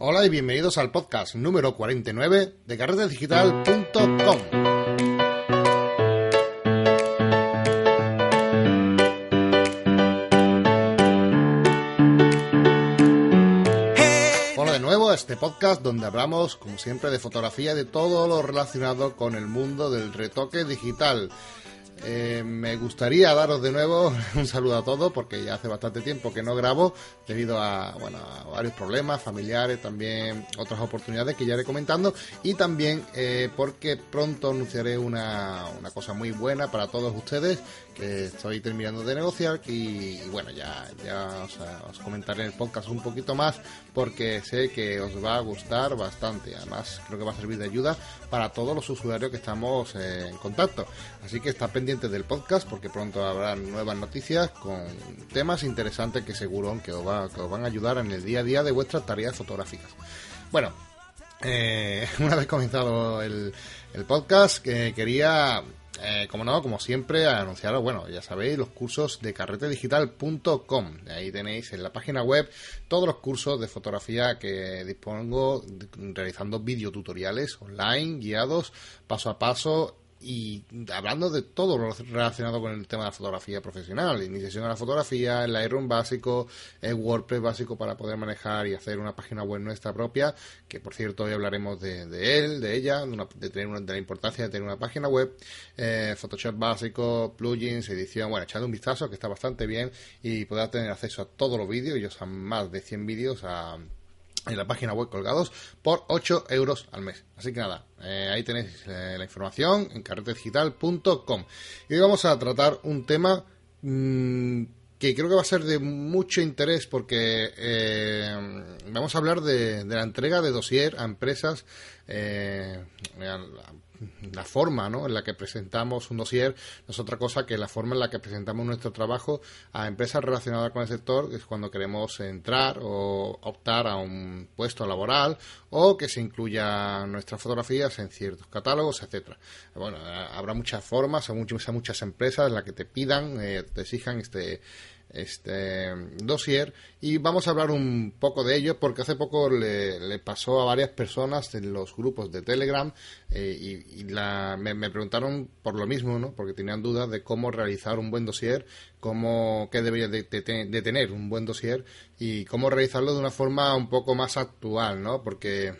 Hola y bienvenidos al podcast número 49 de carretedigital.com. Hola de nuevo a este podcast donde hablamos, como siempre, de fotografía y de todo lo relacionado con el mundo del retoque digital. Eh, me gustaría daros de nuevo un saludo a todos porque ya hace bastante tiempo que no grabo debido a, bueno, a varios problemas familiares, también otras oportunidades que ya iré comentando y también eh, porque pronto anunciaré una, una cosa muy buena para todos ustedes que estoy terminando de negociar y, bueno, ya, ya os, comentaré en el podcast un poquito más porque sé que os va a gustar bastante. Además, creo que va a servir de ayuda para todos los usuarios que estamos en contacto. Así que está pendiente del podcast porque pronto habrá nuevas noticias con temas interesantes que seguro que os, va, que os van a ayudar en el día a día de vuestras tareas fotográficas. Bueno, eh, una vez comenzado el, el podcast, que quería eh, como no, como siempre, anunciaros, bueno, ya sabéis, los cursos de carretedigital.com. Ahí tenéis en la página web todos los cursos de fotografía que dispongo realizando videotutoriales online, guiados, paso a paso y hablando de todo lo relacionado con el tema de la fotografía profesional, iniciación a la fotografía, el Lightroom básico, el WordPress básico para poder manejar y hacer una página web nuestra propia, que por cierto hoy hablaremos de, él, de ella, de, tener una, de la importancia de tener una página web, eh, Photoshop básico, plugins, edición, bueno, echando un vistazo que está bastante bien y podrá tener acceso a todos los vídeos, ellos han más de 100 vídeos a en la página web colgados por 8 euros al mes. Así que nada, eh, ahí tenéis eh, la información en carretedigital.com. Y hoy vamos a tratar un tema mm, que creo que va a ser de mucho interés porque eh, vamos a hablar de, la entrega de dossier a empresas, la forma ¿no? en la que presentamos un dossier no es otra cosa que la forma en la que presentamos nuestro trabajo a empresas relacionadas con el sector, que es cuando queremos entrar o optar a un puesto laboral o que se incluya nuestras fotografías en ciertos catálogos, etcétera. Bueno, habrá muchas formas, hay muchas, muchas empresas en las que te pidan, eh, te exijan este este dossier y vamos a hablar un poco de ello porque hace poco le, pasó a varias personas en los grupos de Telegram eh, y, me, preguntaron por lo mismo, ¿no? porque tenían dudas de cómo realizar un buen dossier, cómo, qué debería de, tener un buen dossier y cómo realizarlo de una forma un poco más actual, ¿no? porque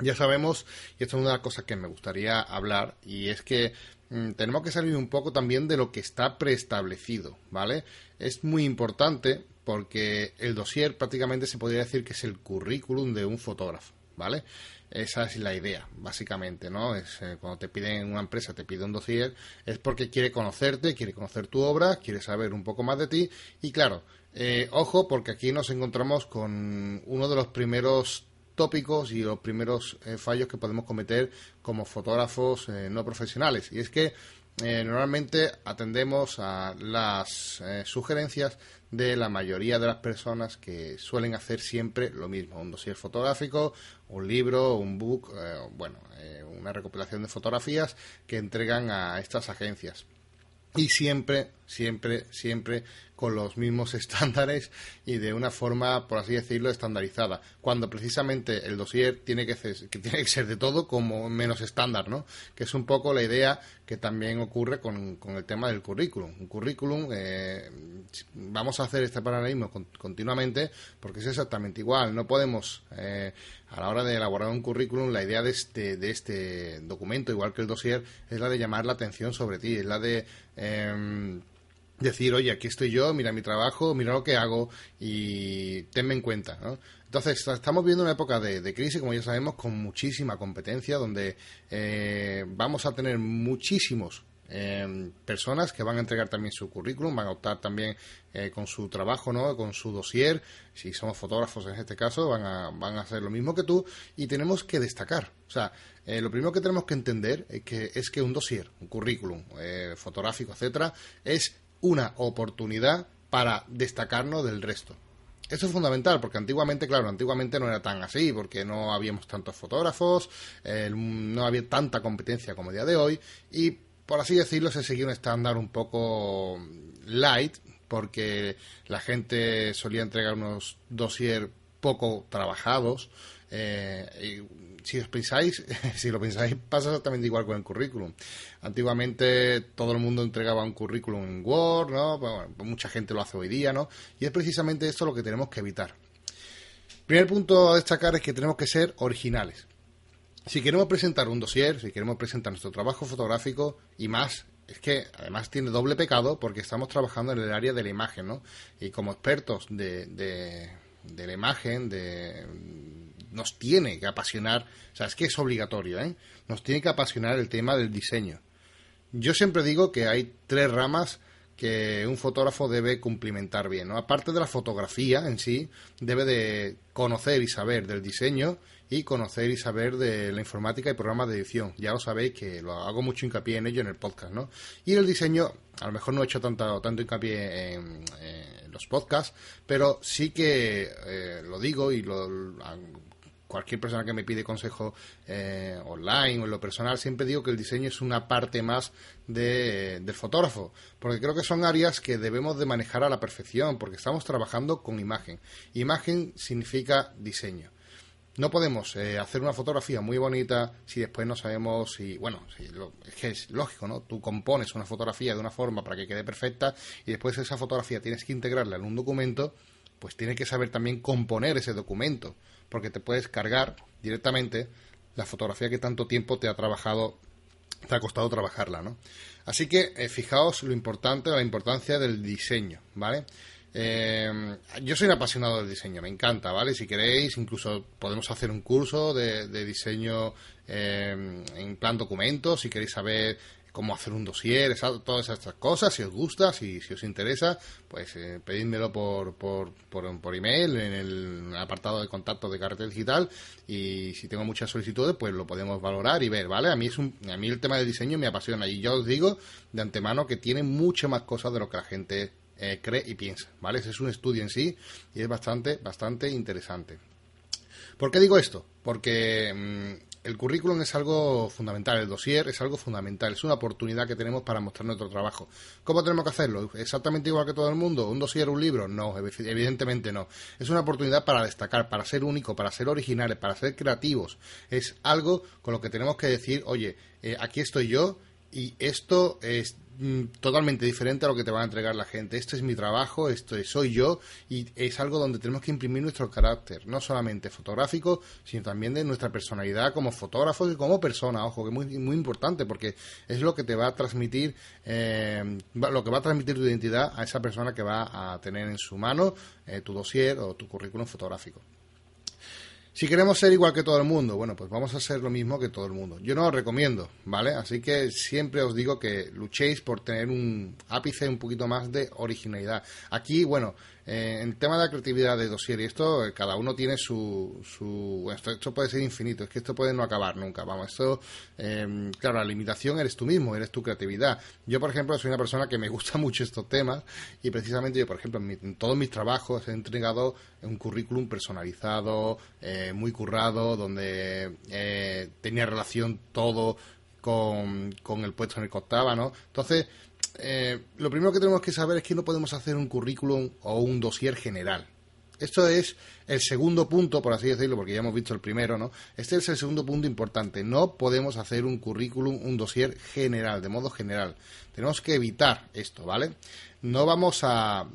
ya sabemos, y esto es una de las cosas que me gustaría hablar, y es que tenemos que salir un poco también de lo que está preestablecido, ¿vale? Es muy importante porque el dossier prácticamente se podría decir que es el currículum de un fotógrafo, ¿vale? Esa es la idea, básicamente, ¿no? Es eh, cuando te piden una empresa, te pide un dossier, es porque quiere conocerte, quiere conocer tu obra, quiere saber un poco más de ti y claro, eh, ojo porque aquí nos encontramos con uno de los primeros tópicos y los primeros eh, fallos que podemos cometer como fotógrafos eh, no profesionales. Y es que eh, normalmente atendemos a las sugerencias de la mayoría de las personas que suelen hacer siempre lo mismo, un dossier fotográfico, un libro, un book, bueno, una recopilación de fotografías que entregan a estas agencias. Y siempre, siempre, siempre con los mismos estándares y de una forma, por así decirlo, estandarizada. Cuando precisamente el dossier tiene que, ser, que tiene que ser de todo como menos estándar, ¿no? Que es un poco la idea que también ocurre con, el tema del currículum. Un currículum, eh, vamos a hacer este paralelismo continuamente porque es exactamente igual. No podemos, eh, a la hora de elaborar un currículum, la idea de este, de este documento, igual que el dossier, es la de llamar la atención sobre ti, es la de... Em, decir, oye, aquí estoy yo, mira mi trabajo, mira lo que hago y tenme en cuenta. ¿no? Entonces, estamos viendo una época de, crisis, como ya sabemos, con muchísima competencia, donde eh, vamos a tener muchísimos eh, personas que van a entregar también su currículum, van a optar también eh, con su trabajo, ¿no? con su dossier, si somos fotógrafos en este caso, van a, van a hacer lo mismo que tú y tenemos que destacar. O sea, lo primero que tenemos que entender es que, es que un dossier, un currículum fotográfico, etcétera, es una oportunidad para destacarnos del resto. Eso es fundamental, porque antiguamente, claro, antiguamente no era tan así, porque no habíamos tantos fotógrafos, eh, no había tanta competencia como día de hoy, y por así decirlo, se seguía un estándar un poco light, porque la gente solía entregar unos dossier poco trabajados, Eh, si os pensáis, si lo pensáis, pasa exactamente igual con el currículum. Antiguamente todo el mundo entregaba un currículum en Word, ¿no? Bueno, mucha gente lo hace hoy día, ¿no? Y es precisamente esto lo que tenemos que evitar. Primer punto a destacar es que tenemos que ser originales. Si queremos presentar un dossier, si queremos presentar nuestro trabajo fotográfico y más, es que además tiene doble pecado porque estamos trabajando en el área de la imagen, ¿no? Y como expertos de, de la imagen, de, nos tiene que apasionar, o sea, es que es obligatorio, ¿eh? Nos tiene que apasionar el tema del diseño. Yo siempre digo que hay tres ramas que un fotógrafo debe cumplimentar bien, ¿no? Aparte de la fotografía en sí, debe de conocer y saber del diseño y conocer y saber de la informática y programas de edición. Ya lo sabéis que lo hago mucho hincapié en ello en el podcast, ¿no? Y el diseño, a lo mejor no he hecho tanto, tanto hincapié en, los podcasts, pero sí que eh, lo digo y lo, cualquier persona que me pide consejo eh, online o en lo personal, siempre digo que el diseño es una parte más de, del fotógrafo, porque creo que son áreas que debemos de manejar a la perfección, porque estamos trabajando con imagen. Imagen significa diseño. No podemos eh, hacer una fotografía muy bonita si después no sabemos si, bueno, es que es lógico, ¿no? Tú compones una fotografía de una forma para que quede perfecta y después esa fotografía tienes que integrarla en un documento, pues tienes que saber también componer ese documento, porque te puedes cargar directamente la fotografía que tanto tiempo te ha trabajado, te ha costado trabajarla, ¿no? Así que eh, fijaos lo importante, la importancia del diseño, ¿vale? Eh, yo soy un apasionado del diseño, me encanta, ¿vale? Si queréis, incluso podemos hacer un curso de, diseño eh, en plan documento, si queréis saber cómo hacer un dossier, todas estas cosas, si os gusta, si, si os interesa, pues eh, pedídmelo por, por, por, email en el apartado de contacto de Cartel Digital y si tengo muchas solicitudes, pues lo podemos valorar y ver, ¿vale? A mí, es un, a mí el tema del diseño me apasiona y yo os digo de antemano que tiene mucho más cosas de lo que la gente eh, cree y piensa, ¿vale? Ese es un estudio en sí y es bastante, bastante interesante. ¿Por qué digo esto? Porque mm, el currículum es algo fundamental, el dossier es algo fundamental, es una oportunidad que tenemos para mostrar nuestro trabajo. ¿Cómo tenemos que hacerlo? ¿Exactamente igual que todo el mundo? ¿Un dossier, un libro? No, evidentemente no. Es una oportunidad para destacar, para ser único, para ser originales, para ser creativos. Es algo con lo que tenemos que decir, oye, eh, aquí estoy yo y esto es totalmente diferente a lo que te va a entregar la gente. Este es mi trabajo, esto soy yo y es algo donde tenemos que imprimir nuestro carácter, no solamente fotográfico, sino también de nuestra personalidad como fotógrafos y como persona, ojo, que es muy, muy importante porque es lo que te va a transmitir, eh, lo que va a transmitir tu identidad a esa persona que va a tener en su mano eh, tu dossier o tu currículum fotográfico. Si queremos ser igual que todo el mundo, bueno, pues vamos a ser lo mismo que todo el mundo. Yo no lo recomiendo, ¿vale? Así que siempre os digo que luchéis por tener un ápice un poquito más de originalidad. Aquí, bueno, eh, en tema de la creatividad de dossier y esto, eh, cada uno tiene su... su esto, puede ser infinito, es que esto puede no acabar nunca. Vamos, esto, em, claro, la limitación eres tú mismo, eres tu creatividad. Yo, por ejemplo, soy una persona que me gusta mucho estos temas y precisamente yo, por ejemplo, en, todos mis trabajos he entregado un currículum personalizado, eh, muy currado, donde tenía relación todo con, con el puesto en el que octava, ¿no? Entonces, eh, lo primero que tenemos que saber es que no podemos hacer un currículum o un dossier general. Esto es el segundo punto, por así decirlo, porque ya hemos visto el primero, ¿no? Este es el segundo punto importante. No podemos hacer un currículum, un dossier general, de modo general. Tenemos que evitar esto, ¿vale? No vamos a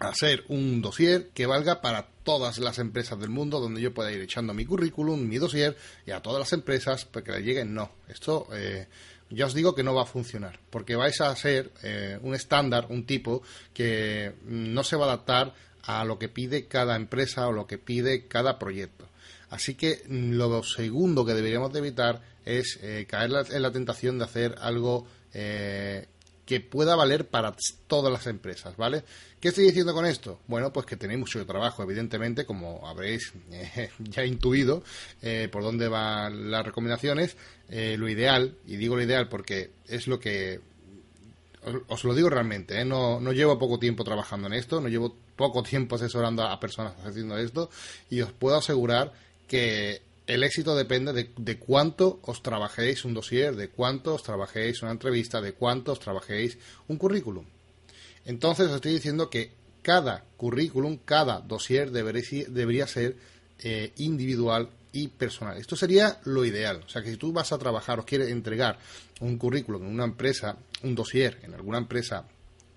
hacer un dossier que valga para todas las empresas del mundo, donde yo pueda ir echando mi currículum, mi dossier, y a todas las empresas, para que le lleguen. No, esto eh, ya os digo que no va a funcionar, porque vais a ser eh, un estándar, un tipo que no se va a adaptar a lo que pide cada empresa o lo que pide cada proyecto. Así que lo segundo que deberíamos de evitar es eh, caer en la tentación de hacer algo eh, que pueda valer para todas las empresas, ¿vale? ¿Qué estoy diciendo con esto? Bueno, pues que tenéis mucho trabajo, evidentemente, como habréis eh, ya intuido eh, por dónde van las recomendaciones. Eh, lo ideal, y digo lo ideal porque es lo que os, lo digo realmente, no, no, llevo poco tiempo trabajando en esto, no llevo poco tiempo asesorando a personas haciendo esto, y os puedo asegurar que el éxito depende de, cuánto os trabajéis un dossier, de cuánto os trabajéis una entrevista, de cuánto os trabajéis un currículum. Entonces os estoy diciendo que cada currículum, cada dossier debería, ser eh, individual y personal. Esto sería lo ideal. O sea, que si tú vas a trabajar o quieres entregar un currículum en una empresa, un dossier en alguna empresa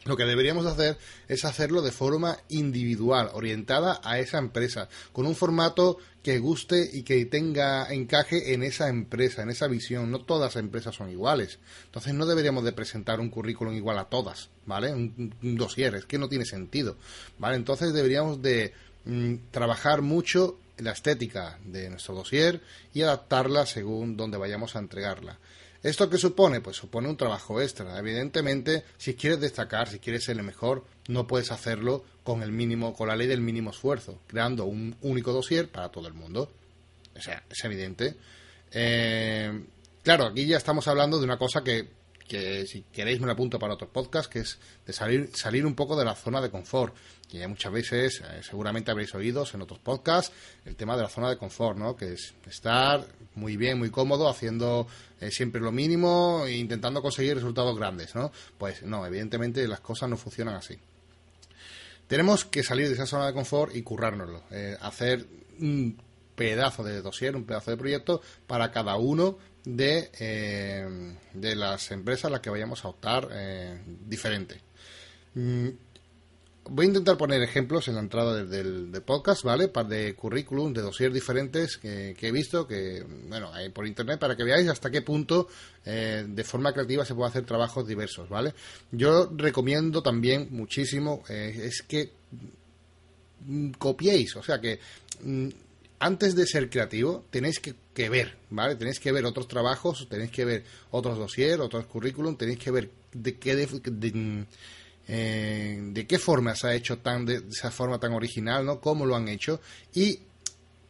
lo que deberíamos hacer es hacerlo de forma individual, orientada a esa empresa, con un formato que guste y que tenga encaje en esa empresa, en esa visión. No todas las empresas son iguales. Entonces no deberíamos de presentar un currículum igual a todas, ¿vale? Un, dossier, es que no tiene sentido, ¿vale? Entonces deberíamos de mm, trabajar mucho la estética de nuestro dossier y adaptarla según donde vayamos a entregarla. ¿Esto qué supone? Pues supone un trabajo extra. Evidentemente, si quieres destacar, si quieres ser el mejor, no puedes hacerlo con el mínimo, con la ley del mínimo esfuerzo, creando un único dossier para todo el mundo. O sea, es evidente. Eh, claro, aquí ya estamos hablando de una cosa que que si queréis me lo apunto para otro podcast, que es de salir, salir un poco de la zona de confort. Que muchas veces, eh, seguramente habréis oído en otros podcasts, el tema de la zona de confort, ¿no? Que es estar muy bien, muy cómodo, haciendo eh, siempre lo mínimo e intentando conseguir resultados grandes, ¿no? Pues no, evidentemente las cosas no funcionan así. Tenemos que salir de esa zona de confort y currárnoslo. Eh, hacer un pedazo de dossier, un pedazo de proyecto para cada uno de, eh, de las empresas a las que vayamos a optar eh, diferente. Mm, voy a intentar poner ejemplos en la entrada del, podcast, ¿vale? De currículum, de dossier diferentes que, he visto, que, bueno, hay por internet para que veáis hasta qué punto eh, de forma creativa se puede hacer trabajos diversos, ¿vale? Yo recomiendo también muchísimo, es que mm, copiéis, o sea que mm, antes de ser creativo, tenéis que, ver, ¿vale? Tenéis que ver otros trabajos, tenéis que ver otros dossiers, otros currículum, tenéis que ver de qué, de, eh, qué forma se ha hecho tan de, esa forma tan original, ¿no? Cómo lo han hecho y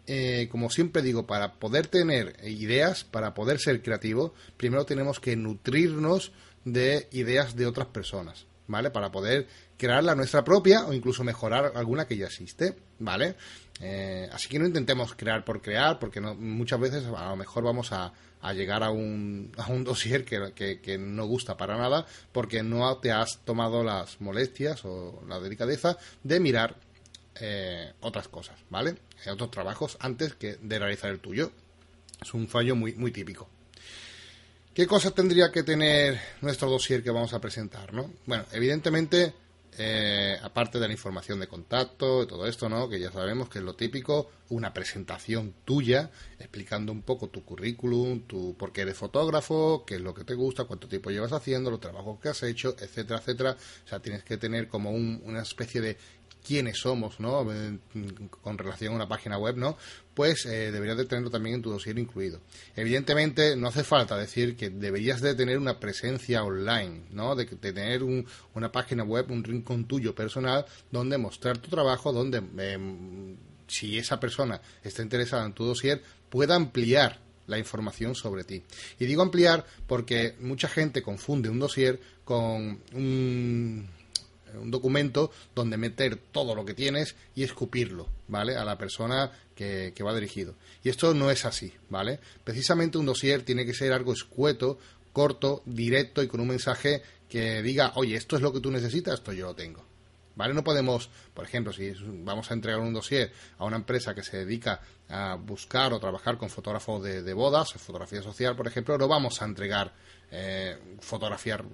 eh, como siempre digo, para poder tener ideas, para poder ser creativo, primero tenemos que nutrirnos de ideas de otras personas, ¿vale? Para poder crear la nuestra propia o incluso mejorar alguna que ya existe, ¿vale? Eh, así que no intentemos crear por crear, porque muchas veces a lo mejor vamos a, llegar a un, a un dossier que, no gusta para nada, porque no te has tomado las molestias o la delicadeza de mirar eh, otras cosas, ¿vale? Otros trabajos antes que de realizar el tuyo. Es un fallo muy, muy típico. ¿Qué cosas tendría que tener nuestro dossier que vamos a presentar, no? Bueno, evidentemente eh, aparte de la información de contacto todo esto, ¿no? Que ya sabemos que es lo típico, una presentación tuya explicando un poco tu currículum, tu por qué eres fotógrafo, qué es lo que te gusta, cuánto tiempo llevas haciendo, los trabajos que has hecho, etcétera, etcétera. O sea, tienes que tener como una especie de quiénes somos, ¿no? Con relación a una página web, ¿no? Pues eh, deberías de tenerlo también en tu dossier incluido. Evidentemente, no hace falta decir que deberías de tener una presencia online, ¿no? De, tener una página web, un rincón tuyo personal donde mostrar tu trabajo, donde em, si esa persona está interesada en tu dossier, pueda ampliar la información sobre ti. Y digo ampliar porque mucha gente confunde un dossier con un un documento donde meter todo lo que tienes y escupirlo, ¿vale? A la persona que, va dirigido. Y esto no es así, ¿vale? Precisamente un dossier tiene que ser algo escueto, corto, directo y con un mensaje que diga, oye, esto es lo que tú necesitas, esto yo lo tengo. ¿Vale? No podemos, por ejemplo, si vamos a entregar un dossier a una empresa que se dedica a buscar o trabajar con fotógrafos de, bodas, fotografía social, por ejemplo, no vamos a entregar eh, fotografiar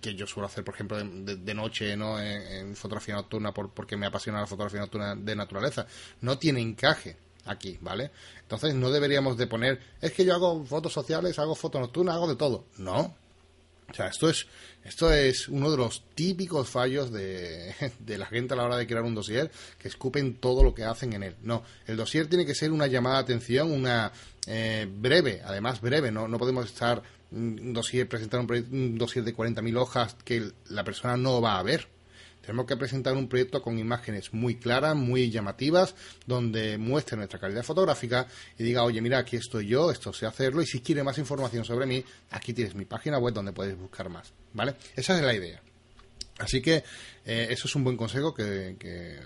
que yo suelo hacer, por ejemplo, de, noche, ¿no? En, fotografía nocturna, porque me apasiona la fotografía nocturna de naturaleza. No tiene encaje aquí, ¿vale? Entonces no deberíamos de poner, es que yo hago fotos sociales, hago fotos nocturnas, hago de todo. No. O sea, esto es, esto es uno de los típicos fallos de, de la gente a la hora de crear un dossier, que escupen todo lo que hacen en él. No, el dossier tiene que ser una llamada de atención, una eh, breve, además breve, no, no podemos estar un dossier, presentar un, un de 40.000 hojas que la persona no va a ver. Tenemos que presentar un proyecto con imágenes muy claras, muy llamativas, donde muestre nuestra calidad fotográfica y diga, oye, mira, aquí estoy yo, esto sé hacerlo, y si quiere más información sobre mí, aquí tienes mi página web donde puedes buscar más, ¿vale? Esa es la idea. Así que eh, eso es un buen consejo que,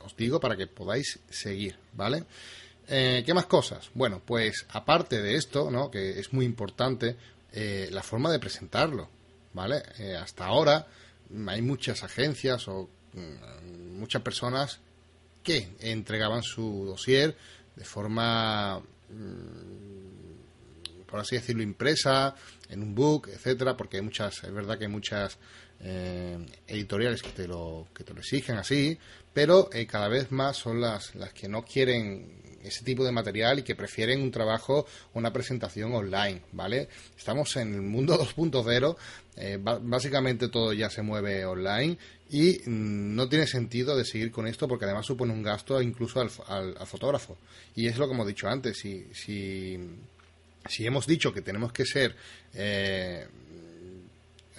os digo para que podáis seguir, ¿vale? Eh, ¿Qué más cosas? Bueno, pues aparte de esto, ¿no? que es muy importante, eh, la forma de presentarlo, ¿vale? Eh, hasta ahora hay muchas agencias o mm, muchas personas que entregaban su dossier de forma por así decirlo, impresa, en un book, etcétera, porque hay muchas, es verdad que hay muchas eh, editoriales que te lo que te lo exigen así, pero eh, cada vez más son las las que no quieren ese tipo de material y que prefieren un trabajo, una presentación online, ¿vale? Estamos en el mundo 2.0, eh, básicamente todo ya se mueve online y mm, no tiene sentido de seguir con esto porque además supone un gasto incluso al, al, fotógrafo. Y es lo que hemos dicho antes, si, si, si hemos dicho que tenemos que ser... Eh,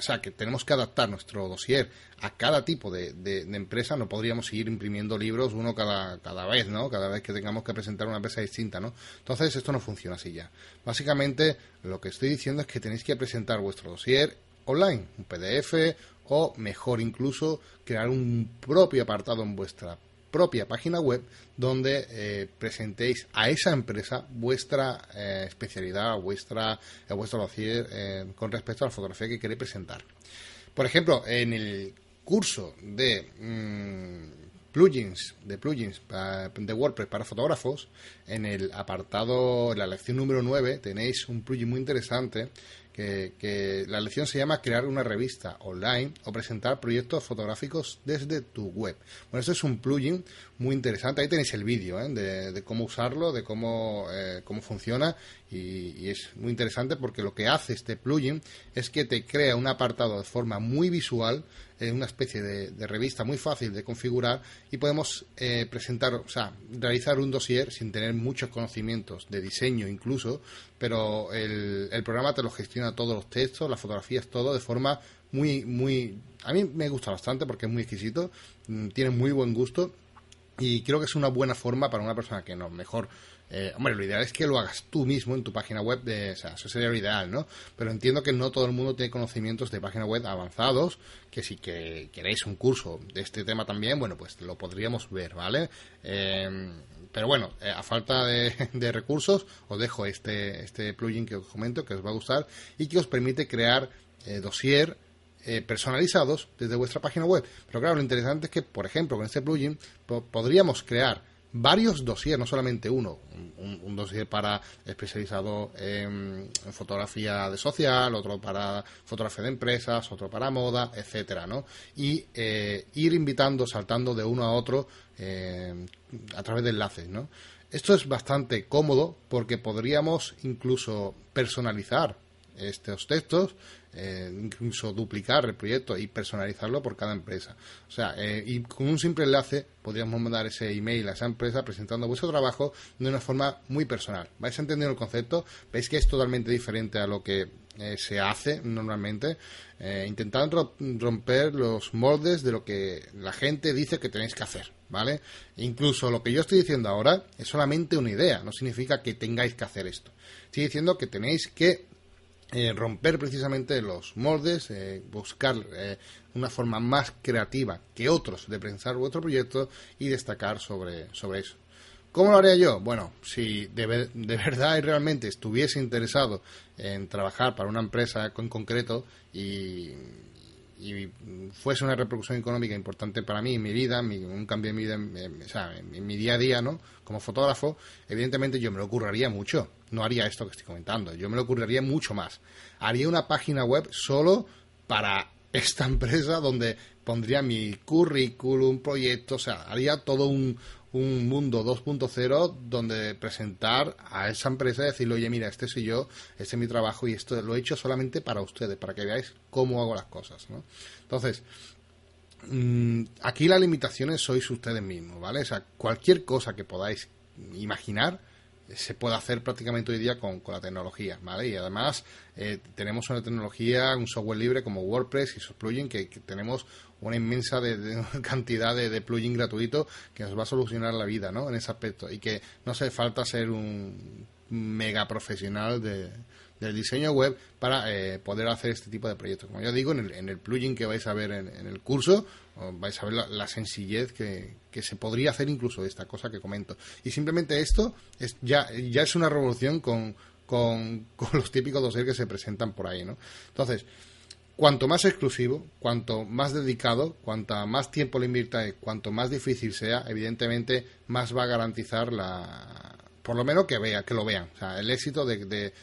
o sea, que tenemos que adaptar nuestro dossier a cada tipo de, empresa, no podríamos seguir imprimiendo libros uno cada, cada vez, ¿no? Cada vez que tengamos que presentar una empresa distinta, ¿no? Entonces, esto no funciona así ya. Básicamente, lo que estoy diciendo es que tenéis que presentar vuestro dossier online, un PDF o mejor incluso crear un propio apartado en vuestra propia página web donde eh, presentéis a esa empresa vuestra eh, especialidad, vuestra, eh, vuestro dossier con respecto a la fotografía que queréis presentar. Por ejemplo, en el curso de mm, plugins, de plugins de WordPress para fotógrafos, en el apartado, en la lección número 9, tenéis un plugin muy interesante que, la lección se llama crear una revista online o presentar proyectos fotográficos desde tu web. Bueno, esto es un plugin muy interesante. Ahí tenéis el vídeo ¿eh? de, cómo usarlo, de cómo, eh, cómo funciona y, es muy interesante porque lo que hace este plugin es que te crea un apartado de forma muy visual, en una especie de, revista muy fácil de configurar y podemos eh, presentar, o sea, realizar un dossier sin tener muchos conocimientos de diseño incluso, pero el, el programa te lo gestiona todos los textos, las fotografías, todo de forma muy, muy... A mí me gusta bastante porque es muy exquisito, mm, tiene muy buen gusto y creo que es una buena forma para una persona que no, mejor eh, hombre, lo ideal es que lo hagas tú mismo en tu página web, de, o sea, eso sería lo ideal, ¿no? Pero entiendo que no todo el mundo tiene conocimientos de página web avanzados, que si que queréis un curso de este tema también, bueno, pues lo podríamos ver, ¿vale? Eh, pero bueno, eh, a falta de, recursos, os dejo este, este plugin que os comento, que os va a gustar, y que os permite crear dossier personalizados desde vuestra página web. Pero claro, lo interesante es que, por ejemplo, con este plugin podríamos crear varios dossiers, no solamente uno, un, dossier para especializado en, fotografía de social, otro para fotografía de empresas, otro para moda, etcétera, ¿no? Y eh, ir invitando, saltando de uno a otro eh, a través de enlaces, ¿no? Esto es bastante cómodo porque podríamos incluso personalizar estos textos eh, incluso duplicar el proyecto y personalizarlo por cada empresa. O sea, eh, y con un simple enlace podríamos mandar ese email a esa empresa presentando vuestro trabajo de una forma muy personal. ¿Vais entendiendo el concepto? Veis que es totalmente diferente a lo que eh, se hace normalmente, intentando romper los moldes de lo que la gente dice que tenéis que hacer, ¿vale? Incluso lo que yo estoy diciendo ahora es solamente una idea, no significa que tengáis que hacer esto. Estoy diciendo que tenéis que eh, romper precisamente los moldes, eh, buscar eh, una forma más creativa que otros de pensar vuestro proyecto y destacar sobre, sobre eso. ¿Cómo lo haría yo? Bueno, si de, de, verdad y realmente estuviese interesado en trabajar para una empresa en concreto y, y fuese una repercusión económica importante para mí mi vida, un cambio en mi vida, en, en, mi día a día, ¿no? Como fotógrafo, evidentemente yo me lo ocurriría mucho. No haría esto que estoy comentando. Yo me lo ocurriría mucho más. Haría una página web solo para esta empresa donde pondría mi currículum, proyecto, o sea, haría todo un, un mundo 2.0 donde presentar a esa empresa y decirle, oye, mira, este soy yo, este es mi trabajo y esto lo he hecho solamente para ustedes, para que veáis cómo hago las cosas, ¿no? Entonces, mm, aquí las limitaciones sois ustedes mismos, ¿vale? O sea, cualquier cosa que podáis imaginar, se puede hacer prácticamente hoy día con, la tecnología, ¿vale? Y además eh, tenemos una tecnología, un software libre como WordPress y esos plugins que, tenemos una inmensa de, cantidad de, de plugins gratuitos que nos va a solucionar la vida, ¿no? En ese aspecto y que no hace falta ser un mega profesional de, del diseño web para eh, poder hacer este tipo de proyectos. Como ya digo, en el, plugin que vais a ver en, el curso, vais a ver la, sencillez que, se podría hacer incluso de esta cosa que comento. Y simplemente esto es ya, ya es una revolución con, con, los típicos dossiers que se presentan por ahí, ¿no? Entonces, cuanto más exclusivo, cuanto más dedicado, cuanto más tiempo le invierta cuanto más difícil sea, evidentemente más va a garantizar la, por lo menos que vea, que lo vean. O sea, el éxito de,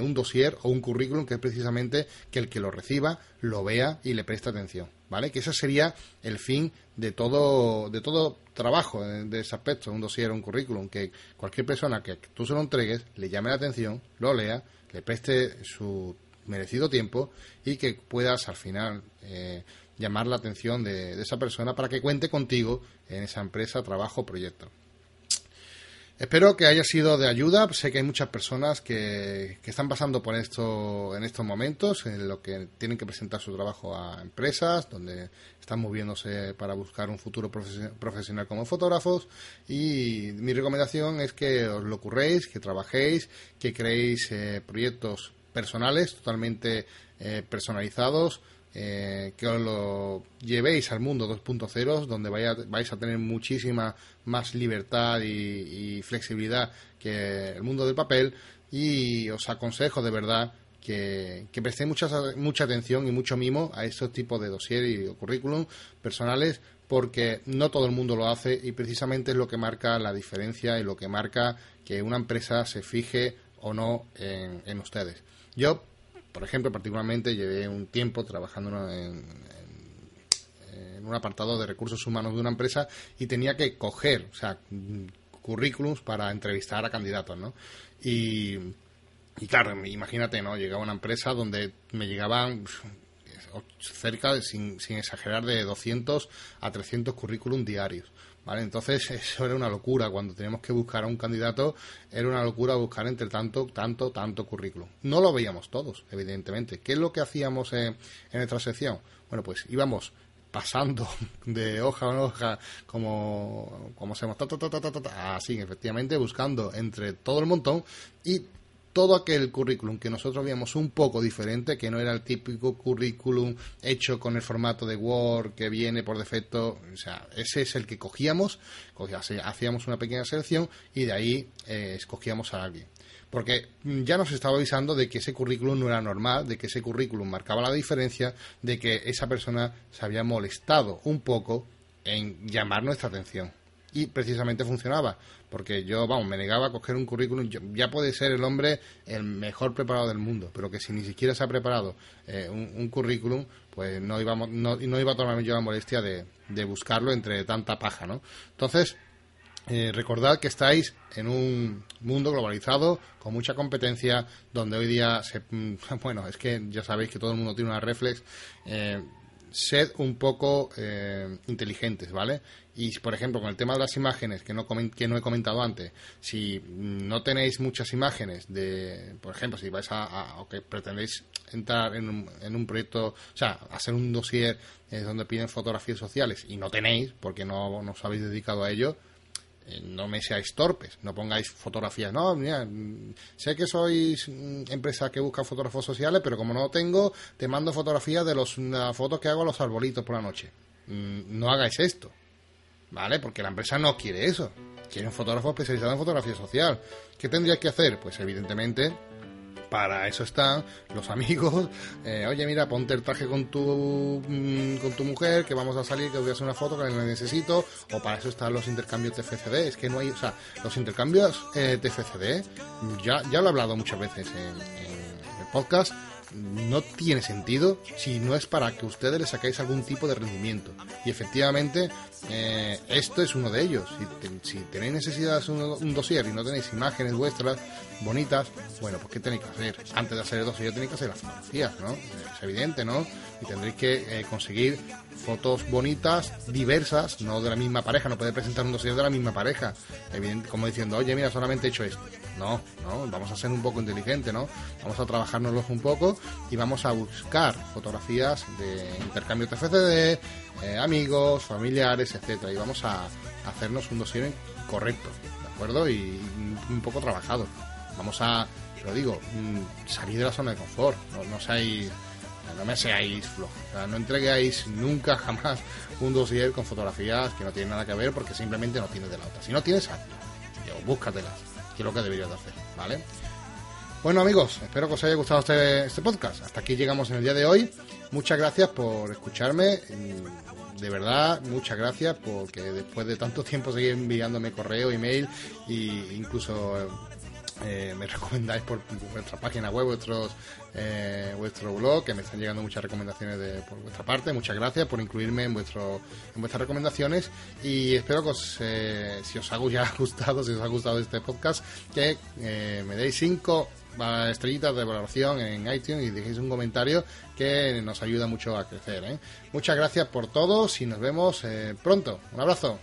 un dossier o un currículum que es precisamente que el que lo reciba lo vea y le preste atención, ¿vale? Que ese sería el fin de todo, de todo trabajo de, ese aspecto, un dossier o un currículum, que cualquier persona que tú se lo entregues le llame la atención, lo lea, le preste su merecido tiempo y que puedas al final eh, llamar la atención de, de esa persona para que cuente contigo en esa empresa, trabajo proyecto. Espero que haya sido de ayuda. Sé que hay muchas personas que, están pasando por esto en estos momentos, en lo que tienen que presentar su trabajo a empresas, donde están moviéndose para buscar un futuro profesional como fotógrafos. Y mi recomendación es que os lo curréis, que trabajéis, que creéis eh, proyectos personales, totalmente eh, personalizados, eh, que os lo llevéis al mundo 2.0, donde vaya, vais a tener muchísima más libertad y, flexibilidad que el mundo del papel. Y os aconsejo de verdad que, que prestéis mucha, mucha atención y mucho mimo a estos tipos de dossier y currículum personales, porque no todo el mundo lo hace y precisamente es lo que marca la diferencia y lo que marca que una empresa se fije o no en, en ustedes. Yo por ejemplo, particularmente llevé un tiempo trabajando en, un apartado de recursos humanos de una empresa y tenía que coger, o sea, currículums para entrevistar a candidatos, ¿no? Y, claro, imagínate, ¿no? Llegaba una empresa donde me llegaban cerca, sin, sin exagerar, de 200 a 300 currículums diarios. ¿Vale? Entonces eso era una locura. Cuando teníamos que buscar a un candidato, era una locura buscar entre tanto, tanto, tanto currículum. No lo veíamos todos, evidentemente. ¿Qué es lo que hacíamos en, nuestra sección? Bueno, pues íbamos pasando de hoja en hoja como, como se así, efectivamente, buscando entre todo el montón y todo aquel currículum que nosotros veíamos un poco diferente, que no era el típico currículum hecho con el formato de Word que viene por defecto, o sea, ese es el que cogíamos, hacíamos una pequeña selección y de ahí eh, escogíamos a alguien. Porque ya nos estaba avisando de que ese currículum no era normal, de que ese currículum marcaba la diferencia, de que esa persona se había molestado un poco en llamar nuestra atención y precisamente funcionaba, porque yo, vamos, me negaba a coger un currículum, ya puede ser el hombre el mejor preparado del mundo, pero que si ni siquiera se ha preparado eh, un, currículum, pues no, íbamos, no, no iba a tomarme yo la molestia de, de buscarlo entre tanta paja, ¿no? Entonces, eh, recordad que estáis en un mundo globalizado con mucha competencia donde hoy día se, bueno es que ya sabéis que todo el mundo tiene una reflex eh, sed un poco eh, inteligentes, ¿vale? Y, por ejemplo, con el tema de las imágenes, que no, que no he comentado antes, si no tenéis muchas imágenes de, por ejemplo, si vais a, o que pretendéis entrar en un, en un proyecto, o sea, hacer un dossier eh, donde piden fotografías sociales y no tenéis, porque no, no os habéis dedicado a ello, eh, no me seáis torpes, no pongáis fotografías. No, mira, sé que sois empresa que busca fotógrafos sociales, pero como no tengo, te mando fotografías de los, las fotos que hago a los arbolitos por la noche. Mm, no hagáis esto, ¿vale? Porque la empresa no quiere eso. Quiere un fotógrafo especializado en fotografía social. ¿Qué tendrías que hacer? Pues evidentemente para eso están los amigos. Eh, oye, mira, ponte el traje con tu, mm, con tu mujer, que vamos a salir, que voy a hacer una foto que la necesito. O para eso están los intercambios TFCD. Es que no hay, o sea, los intercambios eh, TFCD, ya, ya lo he hablado muchas veces en, en el podcast no tiene sentido si no es para que ustedes le sacáis algún tipo de rendimiento. Y efectivamente, eh, esto es uno de ellos. Si, tenéis necesidad de un, un, dossier y no tenéis imágenes vuestras bonitas, bueno, pues ¿qué tenéis que hacer? Antes de hacer el dossier tenéis que hacer las fotografías, ¿no? Es evidente, ¿no? Y tendréis que eh, conseguir fotos bonitas, diversas, no de la misma pareja, no puede presentar un dossier de la misma pareja, evidente, como diciendo, oye, mira, solamente he hecho esto. No, no, vamos a ser un poco inteligentes, ¿no? Vamos a trabajárnoslos un poco y vamos a buscar fotografías de intercambio TFCD, eh, amigos, familiares, etcétera, y vamos a hacernos un dossier correcto, ¿de acuerdo? Y un poco trabajado. Vamos a, lo digo, mm, salir de la zona de confort, no, seáis no me seáis flojos. no entreguéis nunca jamás un dossier con fotografías que no tienen nada que ver porque simplemente no tienes de la otra. Si no tienes, hazlo. búscatelas, que es lo que deberías de hacer, ¿vale? Bueno amigos, espero que os haya gustado este, este podcast. Hasta aquí llegamos en el día de hoy. Muchas gracias por escucharme. De verdad, muchas gracias porque después de tanto tiempo seguir enviándome correo, email e incluso eh, me recomendáis por vuestra página web, vuestros, eh, vuestro blog, que me están llegando muchas recomendaciones de, por vuestra parte. Muchas gracias por incluirme en, vuestro, en vuestras recomendaciones y espero que os, eh, si os ha gustado, si os ha gustado este podcast, que me deis cinco estrellitas de valoración en iTunes y dejéis un comentario que nos ayuda mucho a crecer. Muchas gracias por todos y nos vemos pronto. Un abrazo.